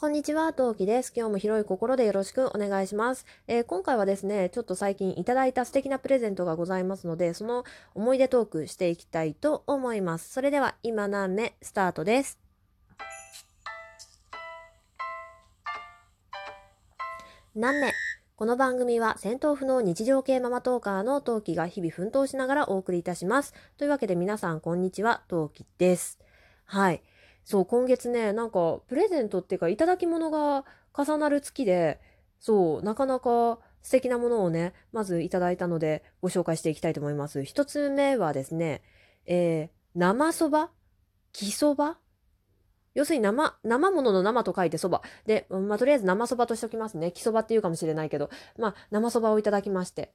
こんにちは、トウキです。今日も広い心でよろしくお願いします。えー今回はですね、ちょっと最近いただいた素敵なプレゼントがございますので、その思い出トークしていきたいと思います。それでは、今何目スタートです。何目この番組は戦闘不能日常系ママトーカーのトウキが日々奮闘しながらお送りいたします。というわけで皆さんこんにちは、トウキです。はい。そう、今月ね、なんか、プレゼントっていうか、いただき物が重なる月で、そう、なかなか素敵なものをね、まずいただいたので、ご紹介していきたいと思います。一つ目はですね、えー、生そば？木そば？要するに生、生物の生と書いてそば。で、まあ、とりあえず生そばとしておきますね。木そばっていうかもしれないけど、まあ、生そばをいただきまして。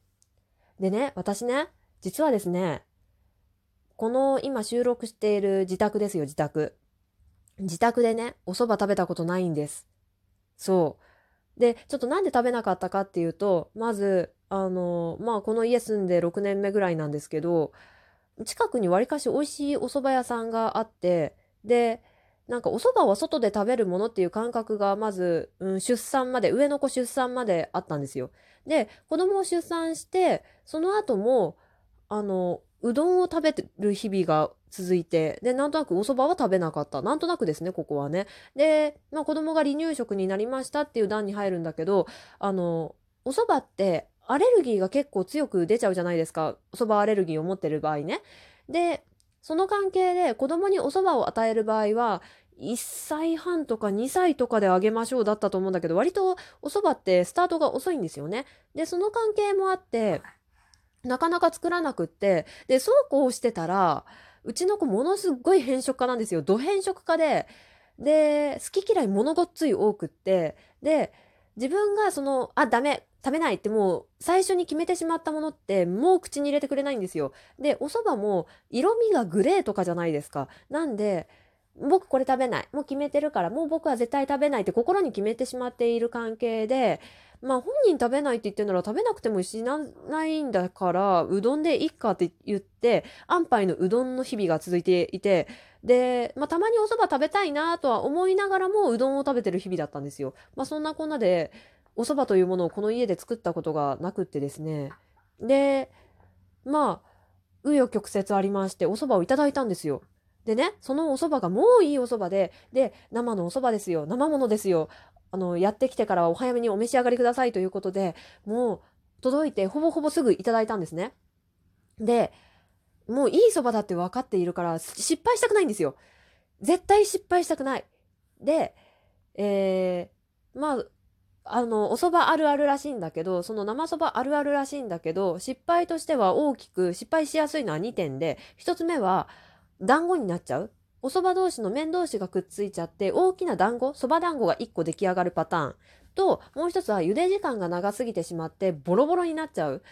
でね、私ね、実はですね、この今収録している自宅ですよ、自宅。自宅でね、お蕎麦食べたことないんです。そう。で、ちょっとなんで食べなかったかっていうと、まず、あの、まあ、この家住んで6年目ぐらいなんですけど、近くにわりかし美味しいお蕎麦屋さんがあって、で、なんかお蕎麦は外で食べるものっていう感覚がまず、うん、出産まで、上の子出産まであったんですよ。で、子供を出産して、その後も、あの、うどんを食べてる日々が続いて、で、なんとなくお蕎麦は食べなかった。なんとなくですね、ここはね。で、まあ子供が離乳食になりましたっていう段に入るんだけど、あの、お蕎麦ってアレルギーが結構強く出ちゃうじゃないですか。お蕎麦アレルギーを持ってる場合ね。で、その関係で子供にお蕎麦を与える場合は、1歳半とか2歳とかであげましょうだったと思うんだけど、割とお蕎麦ってスタートが遅いんですよね。で、その関係もあって、なかなか作らなくって、で、そうこうしてたら、うちの子ものすごい変色家なんですよ。ド変色家で、で、好き嫌い物ごっつい多くって、で、自分がその、あ、ダメ、食べないってもう最初に決めてしまったものってもう口に入れてくれないんですよ。で、お蕎麦も色味がグレーとかじゃないですか。なんで、僕これ食べない。もう決めてるから、もう僕は絶対食べないって心に決めてしまっている関係で、まあ本人食べないって言ってるなら食べなくても死なないんだから、うどんでいっかって言って、安牌のうどんの日々が続いていて、で、まあたまにお蕎麦食べたいなとは思いながらもうどんを食べてる日々だったんですよ。まあそんなこんなで、お蕎麦というものをこの家で作ったことがなくってですね。で、まあ、紆余曲折ありまして、お蕎麦をいただいたんですよ。でね、そのお蕎麦がもういいお蕎麦で、で、生のお蕎麦ですよ。生ものですよ。あの、やってきてからお早めにお召し上がりくださいということで、もう届いてほぼほぼすぐいただいたんですね。で、もういい蕎麦だって分かっているから、失敗したくないんですよ。絶対失敗したくない。で、えー、まあ、あの、お蕎麦あるあるらしいんだけど、その生蕎麦あるあるらしいんだけど、失敗としては大きく、失敗しやすいのは2点で、1つ目は、団子になっちゃう？お蕎麦同士の麺同士がくっついちゃって、大きな団子、蕎麦団子が1個出来上がるパターン。と、もう一つは茹で時間が長すぎてしまって、ボロボロになっちゃう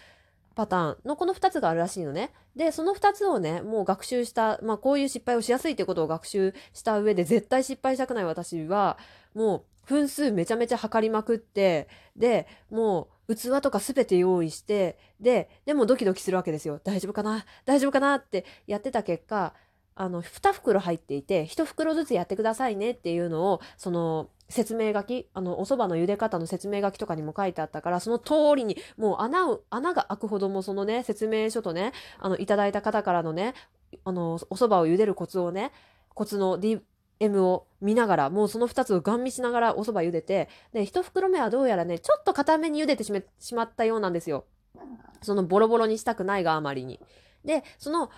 パターンのこの2つがあるらしいのね。で、その2つをね、もう学習した、まあこういう失敗をしやすいってことを学習した上で、絶対失敗したくない私は、もう分数めちゃめちゃ測りまくって、で、もう器とかすべて用意して、で、でもドキドキするわけですよ。大丈夫かな？大丈夫かな？ってやってた結果、あの、2袋入っていて、1袋ずつやってくださいねっていうのを、その、説明書き、あの、お蕎麦の茹で方の説明書きとかにも書いてあったから、その通りに、もう穴を、穴が開くほどもそのね、説明書とね、あの、いただいた方からのね、あの、お蕎麦を茹でるコツをね、コツの DM を見ながら、もうその2つをガン見しながらお蕎麦茹でて、で、1袋目はどうやらね、ちょっと固めに茹でてしめしまったようなんですよ。そのボロボロにしたくないがあまりに。で、その、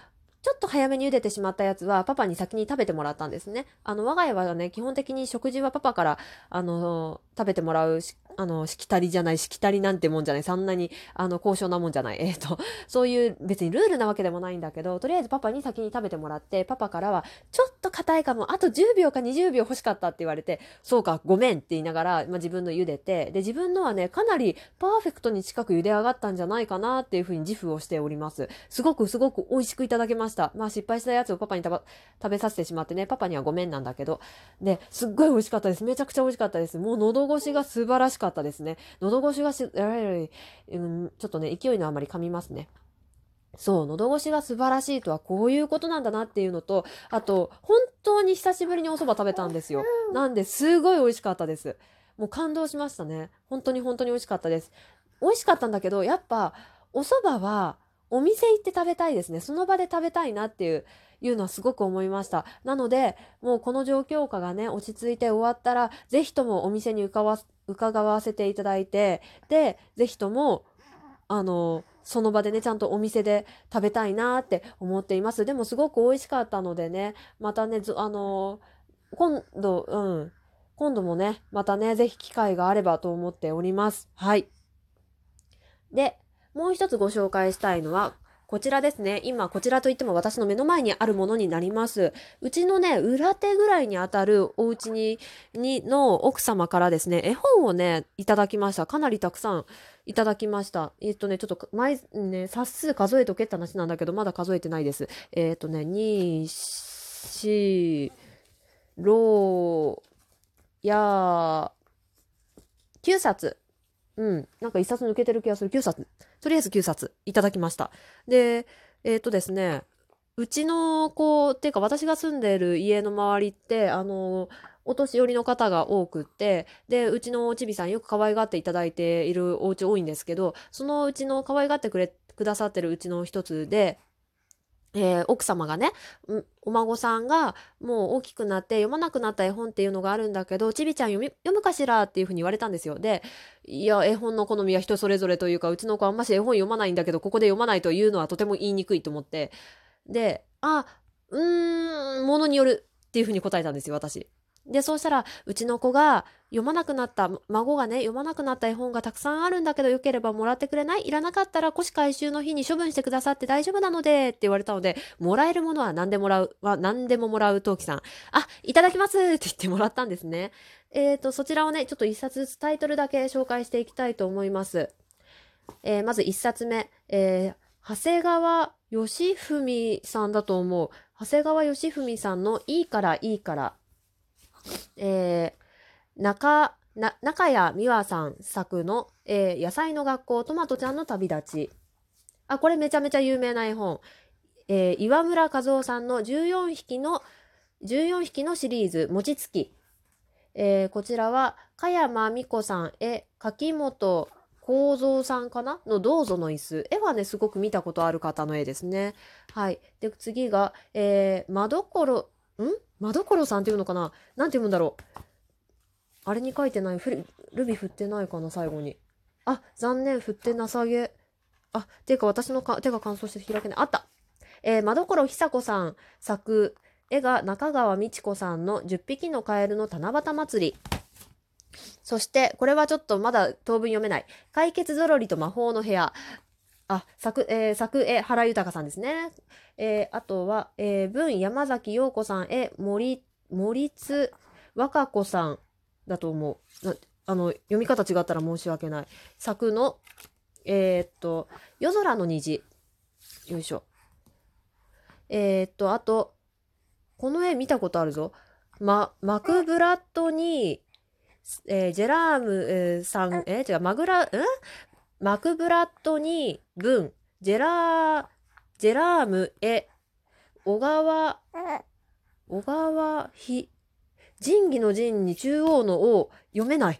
ちょっと早めに茹でてしまったやつはパパに先に食べてもらったんですね。あの、我が家はね、基本的に食事はパパから、あの、食べてもらうし、あの、しきたりじゃない、しきたりなんてもんじゃない、そんなに、あの、高尚なもんじゃない。えっ、と、そういう別にルールなわけでもないんだけど、とりあえずパパに先に食べてもらって、パパからは、ちょっと硬いかも、あと10秒か20秒欲しかったって言われて、そうか、ごめんって言いながら、まあ、自分の茹でて、で、自分のはね、かなりパーフェクトに近く茹で上がったんじゃないかなっていうふうに自負をしております。すごくすごく美味しくいただけました。まあ失敗したやつをパパに食べ食べさせてしまってね、パパにはごめんなんだけど。で、すっごい美味しかったです。めちゃくちゃ美味しかったです。もう喉越しが素晴らしかったですね。喉越しがし、えらいうん、ちょっとね、勢いのあまり噛みますね。そう、喉越しが素晴らしいとはこういうことなんだなっていうのと、あと、本当に久しぶりにお蕎麦食べたんですよ。なんで、すごい美味しかったです。もう感動しましたね。本当に本当に美味しかったです。美味しかったんだけど、やっぱ、お蕎麦は、お店行って食べたいですね。その場で食べたいなっていう、いうのはすごく思いました。なので、もうこの状況下がね、落ち着いて終わったら、ぜひともお店に伺わせていただいて、で、ぜひとも、あの、その場でね、ちゃんとお店で食べたいなって思っています。でもすごく美味しかったのでね、またね、あの今度、うん、今度もね、またね、ぜひ機会があればと思っております。はい。で、もう一つご紹介したいのは、こちらですね。今、こちらといっても私の目の前にあるものになります。うちのね、裏手ぐらいにあたるお家に、に、の奥様からですね、絵本をね、いただきました。かなりたくさんいただきました。えっとね、ちょっと前、ね、冊数数えとけって話なんだけど、まだ数えてないです。えっとね、2、4、6、や、9冊。うん。なんか1冊抜けてる気がする。9冊。とりあえず9冊いただきました。で、えっ、ー、とですね、うちの子、っていうか私が住んでる家の周りって、あの、お年寄りの方が多くって、で、うちのおちびさんよく可愛がっていただいているお家多いんですけど、そのうちの可愛がってくれ、くださってるうちの一つで、えー、奥様がね、お孫さんがもう大きくなって読まなくなった絵本っていうのがあるんだけど、ちびちゃん読み読むかしら？っていうふうに言われたんですよ。で、いや、絵本の好みは人それぞれというか、うちの子あんまし絵本読まないんだけど、ここで読まないというのはとても言いにくいと思って。で、あ、うーん、ものによるっていうふうに答えたんですよ、私。で、そうしたら、うちの子が読まなくなった、孫がね、読まなくなった絵本がたくさんあるんだけど、よければもらってくれない？いらなかったら、古紙回収の日に処分してくださって大丈夫なので、って言われたので、もらえるものは何でもらう、は何でももらう、陶器さん。あ、いただきますって言ってもらったんですね。えっ、ー、と、そちらをね、ちょっと一冊ずつタイトルだけ紹介していきたいと思います。えー、まず一冊目、えー、長谷川義文さんだと思う。長谷川義文さんのいいからいいからえー、中、な、中谷美和さん作の、えー、野菜の学校トマトちゃんの旅立ち。あ、これめちゃめちゃ有名な絵本。えー、岩村和夫さんの14匹の、14匹のシリーズ、餅つき。えー、こちらは、加山美子さん絵、柿本幸三さんかな？のどうぞの椅子。絵はね、すごく見たことある方の絵ですね。はい。で、次が、えー、まどころ、ん？まどころさんっていうのかな？なんて読むんだろうあれに書いてないルビ振ってないかな最後に。あ、残念、振ってなさげ。あ、っていうか私のか手が乾燥して開けない。あったえー、まどころひさこさん作、絵が中川美智子さんの10匹のカエルの七夕祭り。そして、これはちょっとまだ当分読めない。解決ぞろりと魔法の部屋。あ、作、えー、作絵原豊さんですね。えー、あとは、えー、文山崎陽子さん絵森、森津若子さんだと思う。あの、読み方違ったら申し訳ない。作の、えー、っと、夜空の虹。よいしょ。えー、っと、あと、この絵見たことあるぞ。ま、マクブラッドに、えー、ジェラーム、えー、さん、えー、違う、マグラ、ん？マクブラッドに文、ジェラー、ジェラームへ、小川、小川ひ、仁義の仁に中央の王、読めない。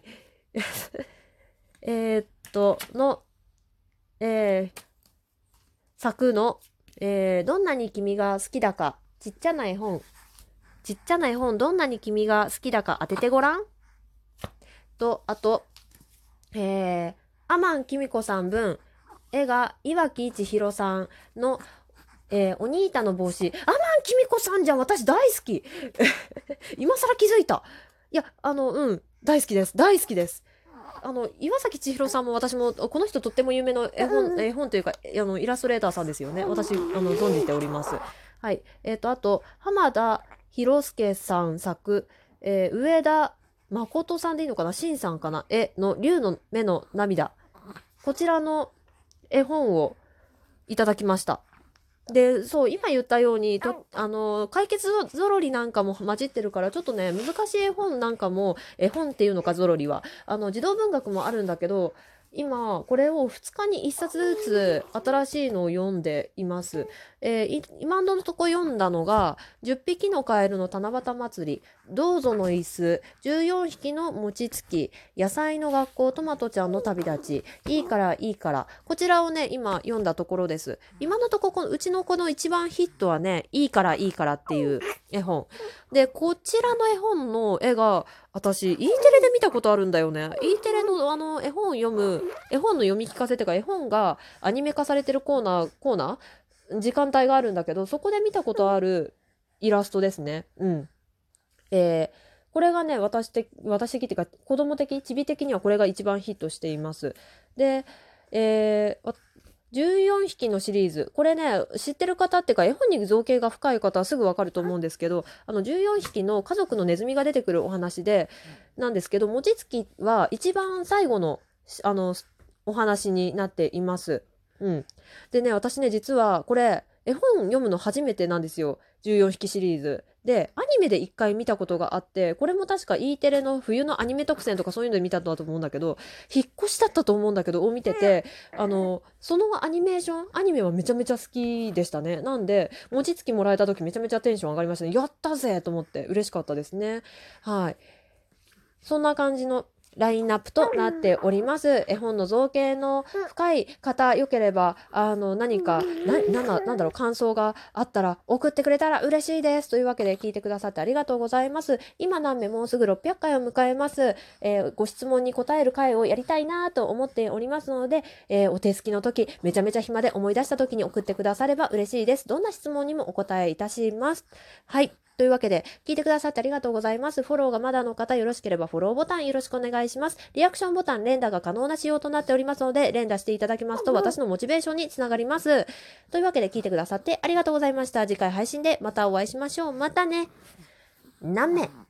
えっと、の、えー、作の、えー、どんなに君が好きだか、ちっちゃな絵本、ちっちゃな絵本、どんなに君が好きだか当ててごらんと、あと、えー、アマンキミコさん分、絵が岩木千尋さんの、えー、お兄たの帽子。アマンキミコさんじゃん私大好き 今更気づいた。いや、あの、うん、大好きです。大好きです。あの、岩崎千尋さんも私も、この人とっても有名な絵本、絵本というか、あの、イラストレーターさんですよね。私、あの、存じております。はい。えっ、ー、と、あと、浜田博介さん作、えー、上田誠さんでいいのかな？新さんかな？絵の竜の目の涙。こちらの絵本をいただきました。で、そう、今言ったように、と、あの、解決ぞろりなんかも混じってるから、ちょっとね、難しい絵本なんかも、絵本っていうのか、ぞろりは。あの、児童文学もあるんだけど、今これを2日に1冊ずつ新しいのを読んでいます。えー今のとこ読んだのが「10匹のカエルの七夕祭り」「どうぞの椅子」「14匹の餅つき」「野菜の学校トマトちゃんの旅立ち」「いいからいいから」こちらをね今読んだところです。今のとここのうちの子の一番ヒットはね「いいからいいから」っていう絵本。でこちらの絵本の絵が私 E テレで見たことあるんだよね。E テレのあの絵本読む絵本の読み聞かせってか絵本がアニメ化されてるコーナーコーナー？時間帯があるんだけどそこで見たことあるイラストですね。うん。えーこれがね私的私的っていうか子供的ちび的にはこれが一番ヒットしていますでえー14匹のシリーズこれね知ってる方っていうか絵本に造形が深い方はすぐわかると思うんですけどあの14匹の家族のネズミが出てくるお話でなんですけど餅つきは一番最後のあのお話になっています。うん、でね私ね実はこれ絵本読むの初めてなんですよ14匹シリーズ。でアニメで一回見たことがあってこれも確か E テレの冬のアニメ特選とかそういうので見たんだと思うんだけど引っ越しだったと思うんだけどを見ててあのそのアニメーションアニメはめちゃめちゃ好きでしたね。なんで餅つきもらえた時めちゃめちゃテンション上がりましたね。やったぜと思って嬉しかったですね。はい。そんな感じのラインナップとなっております。絵本の造形の深い方、よければ、あの、何か、な、なんだ、なんだろう、感想があったら送ってくれたら嬉しいです。というわけで聞いてくださってありがとうございます。今何名もうすぐ600回を迎えます。えーご質問に答える回をやりたいなと思っておりますので、えーお手すきの時、めちゃめちゃ暇で思い出した時に送ってくだされば嬉しいです。どんな質問にもお答えいたします。はい。というわけで、聞いてくださってありがとうございます。フォローがまだの方、よろしければフォローボタンよろしくお願いします。リアクションボタン、連打が可能な仕様となっておりますので、連打していただきますと、私のモチベーションにつながります。というわけで、聞いてくださってありがとうございました。次回配信でまたお会いしましょう。またね。何名？